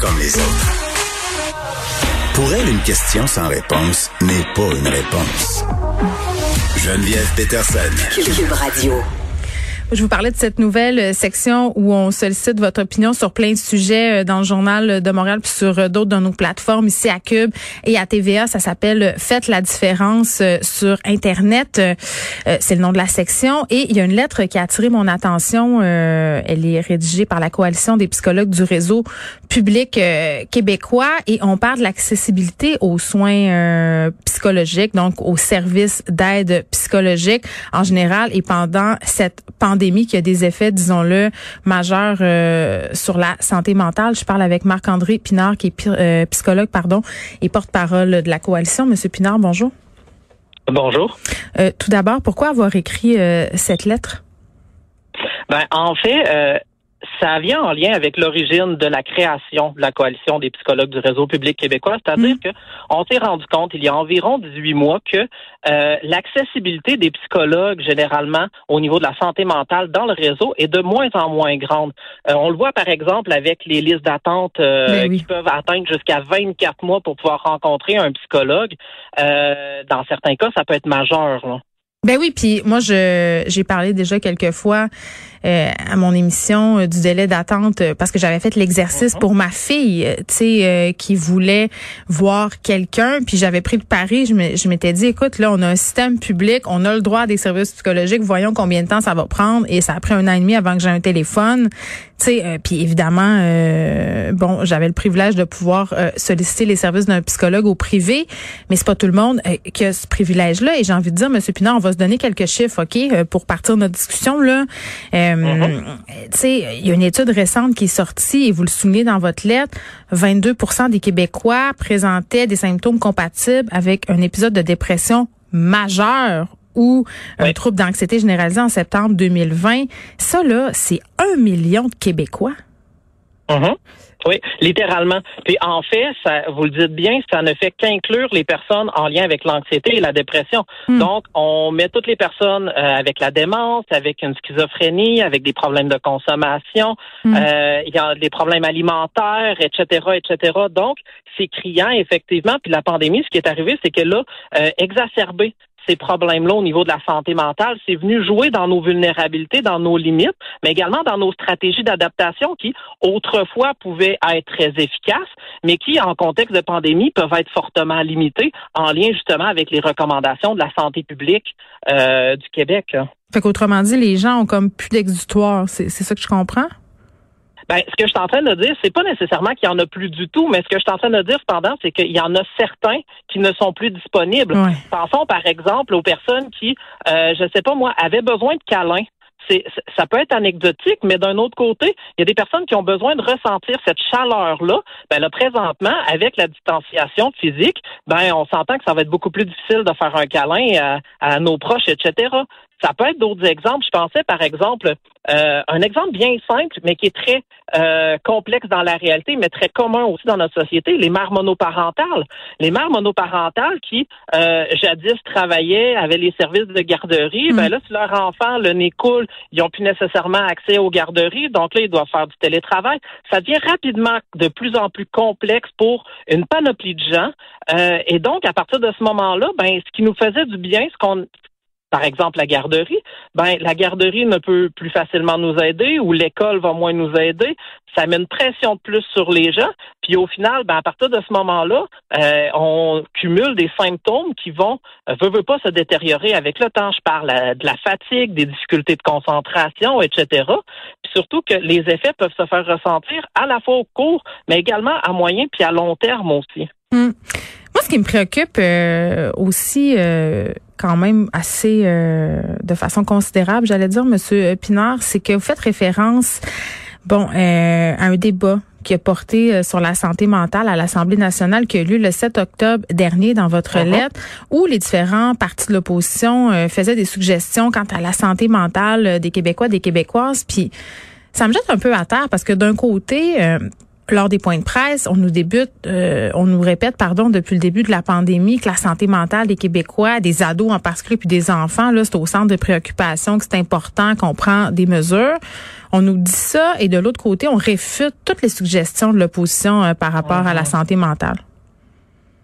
Comme les autres. Pour elle, une question sans réponse n'est pas une réponse. Geneviève Peterson. Cube Radio. Je vous parlais de cette nouvelle euh, section où on sollicite votre opinion sur plein de sujets euh, dans le journal de Montréal puis sur euh, d'autres de nos plateformes ici à Cube et à TVA. Ça s'appelle Faites la différence sur Internet. C'est le nom de la section. Et il y a une lettre qui a attiré mon attention. Elle est rédigée par la coalition des psychologues du réseau public québécois et on parle de l'accessibilité aux soins psychologiques, donc aux services d'aide psychologique en général et pendant cette pandémie qui a des effets, disons-le, majeurs euh, sur la santé mentale. Je parle avec Marc-André Pinard, qui est euh, psychologue, pardon, et porte-parole de la coalition. Monsieur Pinard, bonjour. Bonjour. Euh, tout d'abord, pourquoi avoir écrit cette lettre? Ben, en fait, ça vient en lien avec l'origine de la création de la coalition des psychologues du réseau public québécois, c'est-à-dire mm. que on s'est rendu compte il y a environ 18 mois que euh, l'accessibilité des psychologues généralement au niveau de la santé mentale dans le réseau est de moins en moins grande. Euh, on le voit par exemple avec les listes d'attente euh, ben qui peuvent atteindre jusqu'à 24 mois pour pouvoir rencontrer un psychologue. dans certains cas, ça peut être majeur. Là. Ben oui, puis moi je j'ai parlé déjà quelques fois euh, à mon émission euh, du délai d'attente euh, parce que j'avais fait l'exercice pour ma fille, tu sais, qui voulait voir quelqu'un, puis j'avais pris le pari, je m'étais dit, écoute, là, on a un système public, on a le droit à des services psychologiques, voyons combien de temps ça va prendre, et ça a pris un an et demi avant que j'ai un téléphone, tu sais, puis évidemment, bon, j'avais le privilège de pouvoir solliciter les services d'un psychologue au privé, mais c'est pas tout le monde qui a ce privilège-là, et j'ai envie de dire, Monsieur Pinard, on va se donner quelques chiffres, ok, pour partir de notre discussion là. Euh, tu sais, il y a une étude récente qui est sortie et vous le soulignez dans votre lettre, 22% des Québécois présentaient des symptômes compatibles avec un épisode de dépression majeur ou un trouble d'anxiété généralisé en septembre 2020. Ça, là, c'est un million de Québécois. Mm-hmm. Oui, littéralement. Puis en fait, ça, vous le dites bien, ça ne fait qu'inclure les personnes en lien avec l'anxiété et la dépression. Hmm. Donc, on met toutes les personnes euh, avec la démence, avec une schizophrénie, avec des problèmes de consommation, hmm. euh, il y a des problèmes alimentaires, etc., etc. Donc, c'est criant effectivement. Puis la pandémie, ce qui est arrivé, c'est que là, euh, exacerbé ces problèmes-là au niveau de la santé mentale. C'est venu jouer dans nos vulnérabilités, dans nos limites, mais également dans nos stratégies d'adaptation qui, autrefois, pouvaient être très efficaces, mais qui, en contexte de pandémie, peuvent être fortement limitées en lien justement avec les recommandations de la santé publique euh, du Québec. Fait qu'autrement dit, les gens ont comme plus d'exutoire. C'est ça que je comprends? Ben, ce que je suis en train de dire, c'est pas nécessairement qu'il y en a plus du tout, mais ce que je suis en train de dire cependant, c'est qu'il y en a certains qui ne sont plus disponibles. Pensons par exemple aux personnes qui, euh, je sais pas moi, avaient besoin de câlins ça peut être anecdotique, mais d'un autre côté, il y a des personnes qui ont besoin de ressentir cette chaleur-là. Ben là, présentement, avec la distanciation physique, ben on s'entend que ça va être beaucoup plus difficile de faire un câlin à nos proches, etc. Ça peut être d'autres exemples. Je pensais, par exemple, euh, un exemple bien simple, mais qui est très euh, complexe dans la réalité, mais très commun aussi dans notre société, les mères monoparentales. Les mères monoparentales qui, euh, jadis, travaillaient, avaient les services de garderie, ben mm. là, si leur enfant, le nez coule, ils n'ont plus nécessairement accès aux garderies, donc là, ils doivent faire du télétravail. Ça devient rapidement de plus en plus complexe pour une panoplie de gens. et donc, à partir de ce moment-là, ben, ce qui nous faisait du bien, ce qu'on par exemple la garderie, ben la garderie ne peut plus facilement nous aider ou l'école va moins nous aider. Ça met une pression de plus sur les gens. Puis au final, ben à partir de ce moment-là, euh, on cumule des symptômes qui vont euh, veut, veut pas se détériorer avec le temps. Je parle de la fatigue, des difficultés de concentration, etc. Puis surtout que les effets peuvent se faire ressentir à la fois au court, mais également à moyen puis à long terme aussi. Hmm. Moi, ce qui me préoccupe euh, aussi, euh, quand même assez euh, de façon considérable, j'allais dire, Monsieur Pinard, c'est que vous faites référence, bon, à un débat qui a porté euh, sur la santé mentale à l'Assemblée nationale qui a eu lieu le 7 octobre dernier dans votre uh-huh. lettre, où les différents partis de l'opposition euh, faisaient des suggestions quant à la santé mentale des Québécois, des Québécoises. Puis ça me jette un peu à terre parce que d'un côté, lors des points de presse, on nous débute, euh, on nous répète, pardon, depuis le début de la pandémie, que la santé mentale des Québécois, des ados en particulier, puis des enfants, là, c'est au centre de préoccupation, que c'est important, qu'on prend des mesures. On nous dit ça, et de l'autre côté, on réfute toutes les suggestions de l'opposition euh, par rapport à la mhm. santé mentale.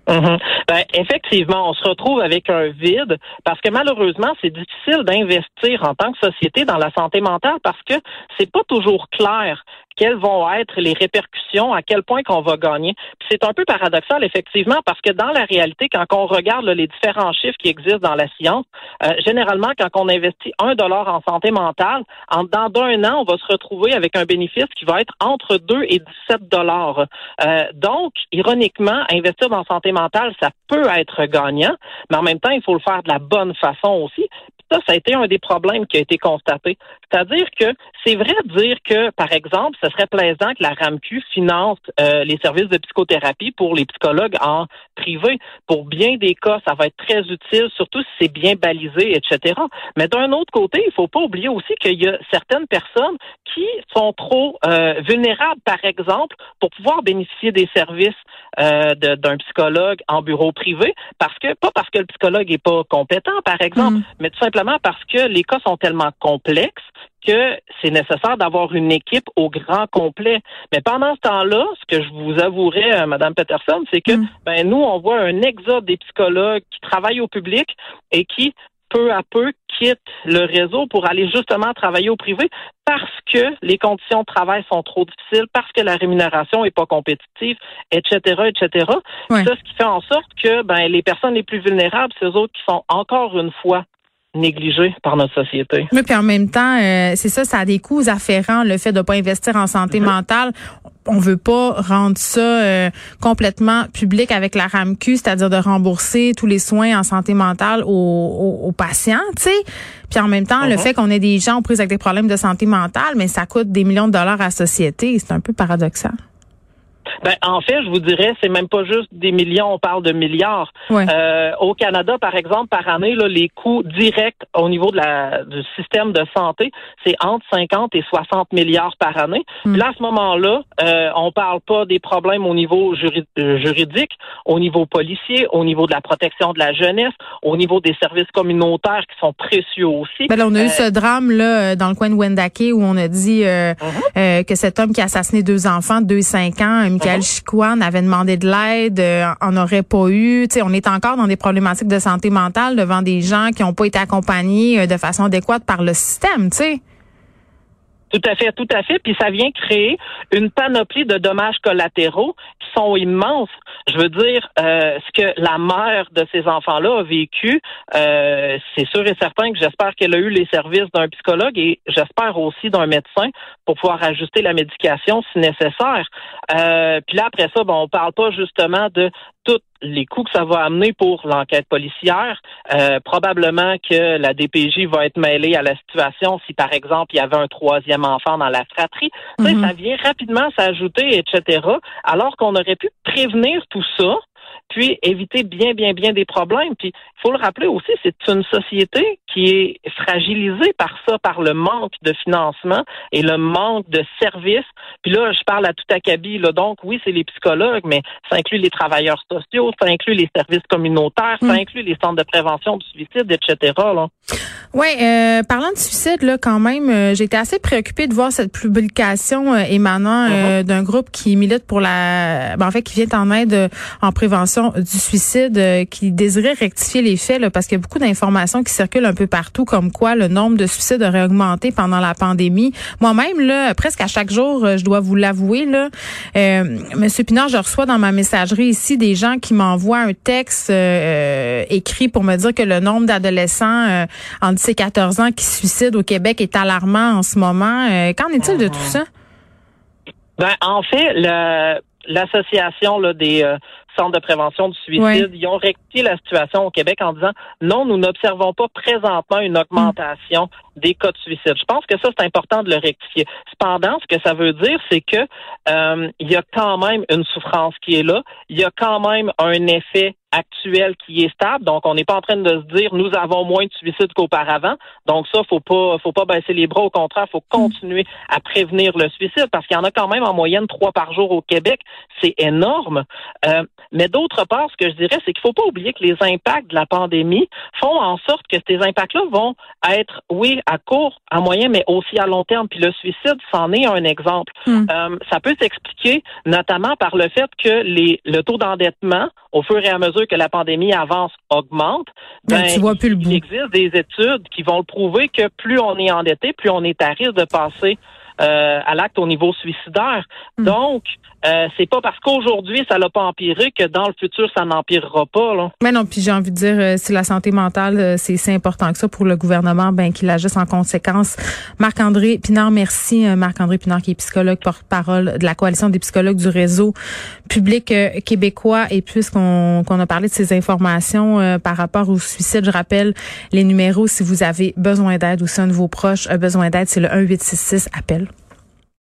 Mhm. Ben, effectivement, on se retrouve avec un vide parce que malheureusement, c'est difficile d'investir en tant que société dans la santé mentale parce que c'est pas toujours clair quelles vont être les répercussions, à quel point qu'on va gagner. C'est un peu paradoxal, effectivement, parce que dans la réalité, quand on regarde les différents chiffres qui existent dans la science, euh, généralement, quand on investit un dollar en santé mentale, en dans d'un an, on va se retrouver avec un bénéfice qui va être entre 2 et 17 dollars. Euh, donc, ironiquement, investir dans santé mentale, ça peut être gagnant, mais en même temps, il faut le faire de la bonne façon aussi. Ça, ça a été un des problèmes qui a été constaté. C'est-à-dire que c'est vrai de dire que, par exemple, ce serait plaisant que la RAMQ finance euh, les services de psychothérapie pour les psychologues en privé. Pour bien des cas, ça va être très utile, surtout si c'est bien balisé, etc. Mais d'un autre côté, il faut pas oublier aussi qu'il y a certaines personnes qui sont trop euh, vulnérables, par exemple, pour pouvoir bénéficier des services euh, d'un psychologue en bureau privé, parce que pas parce que le psychologue est pas compétent, par exemple, mm. mais tout simplement parce que les cas sont tellement complexes que c'est nécessaire d'avoir une équipe au grand complet. Mais pendant ce temps-là, ce que je vous avouerai, euh, Madame Peterson, c'est que mm. ben nous, on voit un exode des psychologues qui travaillent au public et qui peu à peu quittent le réseau pour aller justement travailler au privé parce que les conditions de travail sont trop difficiles, parce que la rémunération est pas compétitive, etc., etc. Ça, ce qui fait en sorte que ben, les personnes les plus vulnérables, c'est eux autres qui sont encore une fois négligé par notre société. Mais puis en même temps, euh, c'est ça, ça a des coûts afférents, le fait de pas investir en santé mhm. mentale. On veut pas rendre ça euh, complètement public avec la RAMQ, c'est-à-dire de rembourser tous les soins en santé mentale aux, aux, patients, tu sais. Puis en même temps, le mhm. fait qu'on ait des gens pris avec des problèmes de santé mentale, mais ça coûte des millions de dollars à la société, c'est un peu paradoxal. Ben, en fait, je vous dirais, c'est même pas juste des millions, on parle de milliards. Euh, au Canada, par exemple, par année, là, les coûts directs au niveau de la, du système de santé, c'est entre 50 et 60 milliards par année. Hmm. là, à ce moment-là, euh, on parle pas des problèmes au niveau euh, juridique, au niveau policier, au niveau de la protection de la jeunesse, au niveau des services communautaires qui sont précieux aussi. Ben là, on a eu ce drame là dans le coin de Wendake où on a dit uh-huh. que cet homme qui a assassiné deux enfants de 2 5 ans, Chicoine avait demandé de l'aide, euh, en aurait pas eu. on est encore dans des problématiques de santé mentale devant des gens qui n'ont pas été accompagnés euh, de façon adéquate par le système, tu sais. Tout à fait, tout à fait. Puis ça vient créer une panoplie de dommages collatéraux qui sont immenses. Je veux dire, euh, ce que la mère de ces enfants-là a vécu, euh, c'est sûr et certain que j'espère qu'elle a eu les services d'un psychologue et j'espère aussi d'un médecin pour pouvoir ajuster la médication si nécessaire. Euh, puis là, après ça, bon, on parle pas justement de tous les coûts que ça va amener pour l'enquête policière. Euh, probablement que la DPJ va être mêlée à la situation si, par exemple, il y avait un troisième enfant dans la fratrie. Mhm. ça vient rapidement s'ajouter, etc. Alors qu'on aurait pu prévenir tout ça puis éviter bien, bien, bien des problèmes. Puis il faut le rappeler aussi, c'est une société qui est fragilisée par ça, par le manque de financement et le manque de services. Puis là, je parle à tout acabit. Là, donc, oui, c'est les psychologues, mais ça inclut les travailleurs sociaux, ça inclut les services communautaires, ça hmm. inclut les centres de prévention du suicide, etc. Là. Oui, euh, parlant de suicide, là, quand même, euh, j'étais assez préoccupée de voir cette publication euh, émanant uh-huh. d'un groupe qui milite pour la, ben, en fait, qui vient en aide en prévention du suicide, qui désirait rectifier les faits, là, parce qu'il y a beaucoup d'informations qui circulent un peu partout, comme quoi le nombre de suicides aurait augmenté pendant la pandémie. Moi-même, là, presque à chaque jour, je dois vous l'avouer, là, Monsieur Pinard, je reçois dans ma messagerie ici des gens qui m'envoient un texte écrit pour me dire que le nombre d'adolescents en ces 14 ans qui se suicident au Québec est alarmant en ce moment. Euh, qu'en est-il de tout ça? Ben, en fait, le, l'association des euh, centres de prévention du suicide, ils ont rectifié la situation au Québec en disant non, nous n'observons pas présentement une augmentation des cas de suicide. Je pense que ça, c'est important de le rectifier. Cependant, ce que ça veut dire, c'est que euh, il y a quand même une souffrance qui est là. Il y a quand même un effet actuel qui est stable. Donc, on n'est pas en train de se dire nous avons moins de suicides qu'auparavant. Donc, ça, faut pas, faut pas baisser les bras. Au contraire, faut continuer à prévenir le suicide parce qu'il y en a quand même en moyenne trois par jour au Québec. C'est énorme. Euh, mais d'autre part, ce que je dirais, c'est qu'il faut pas oublier que les impacts de la pandémie font en sorte que ces impacts-là vont être, oui, à court, à moyen, mais aussi à long terme. Puis le suicide, c'en est un exemple. Hmm. Euh, ça peut s'expliquer notamment par le fait que les, le taux d'endettement, au fur et à mesure que la pandémie avance, augmente. Ben, tu vois plus le Il existe des études qui vont le prouver que plus on est endetté, plus on est à risque de passer euh, à l'acte au niveau suicidaire. Hmm. Donc, euh, c'est pas parce qu'aujourd'hui ça l'a pas empiré que dans le futur ça n'empirera pas. Là. Mais non, puis j'ai envie de dire, euh, si la santé mentale euh, c'est si important que ça pour le gouvernement, ben qu'il agisse en conséquence. Marc-André Pinard, merci Marc-André Pinard qui est psychologue porte-parole de la coalition des psychologues du réseau public québécois. Et puisqu'on qu'on a parlé de ces informations par rapport au suicide, je rappelle les numéros si vous avez besoin d'aide ou si un de vos proches a besoin d'aide, c'est le 1866 appel.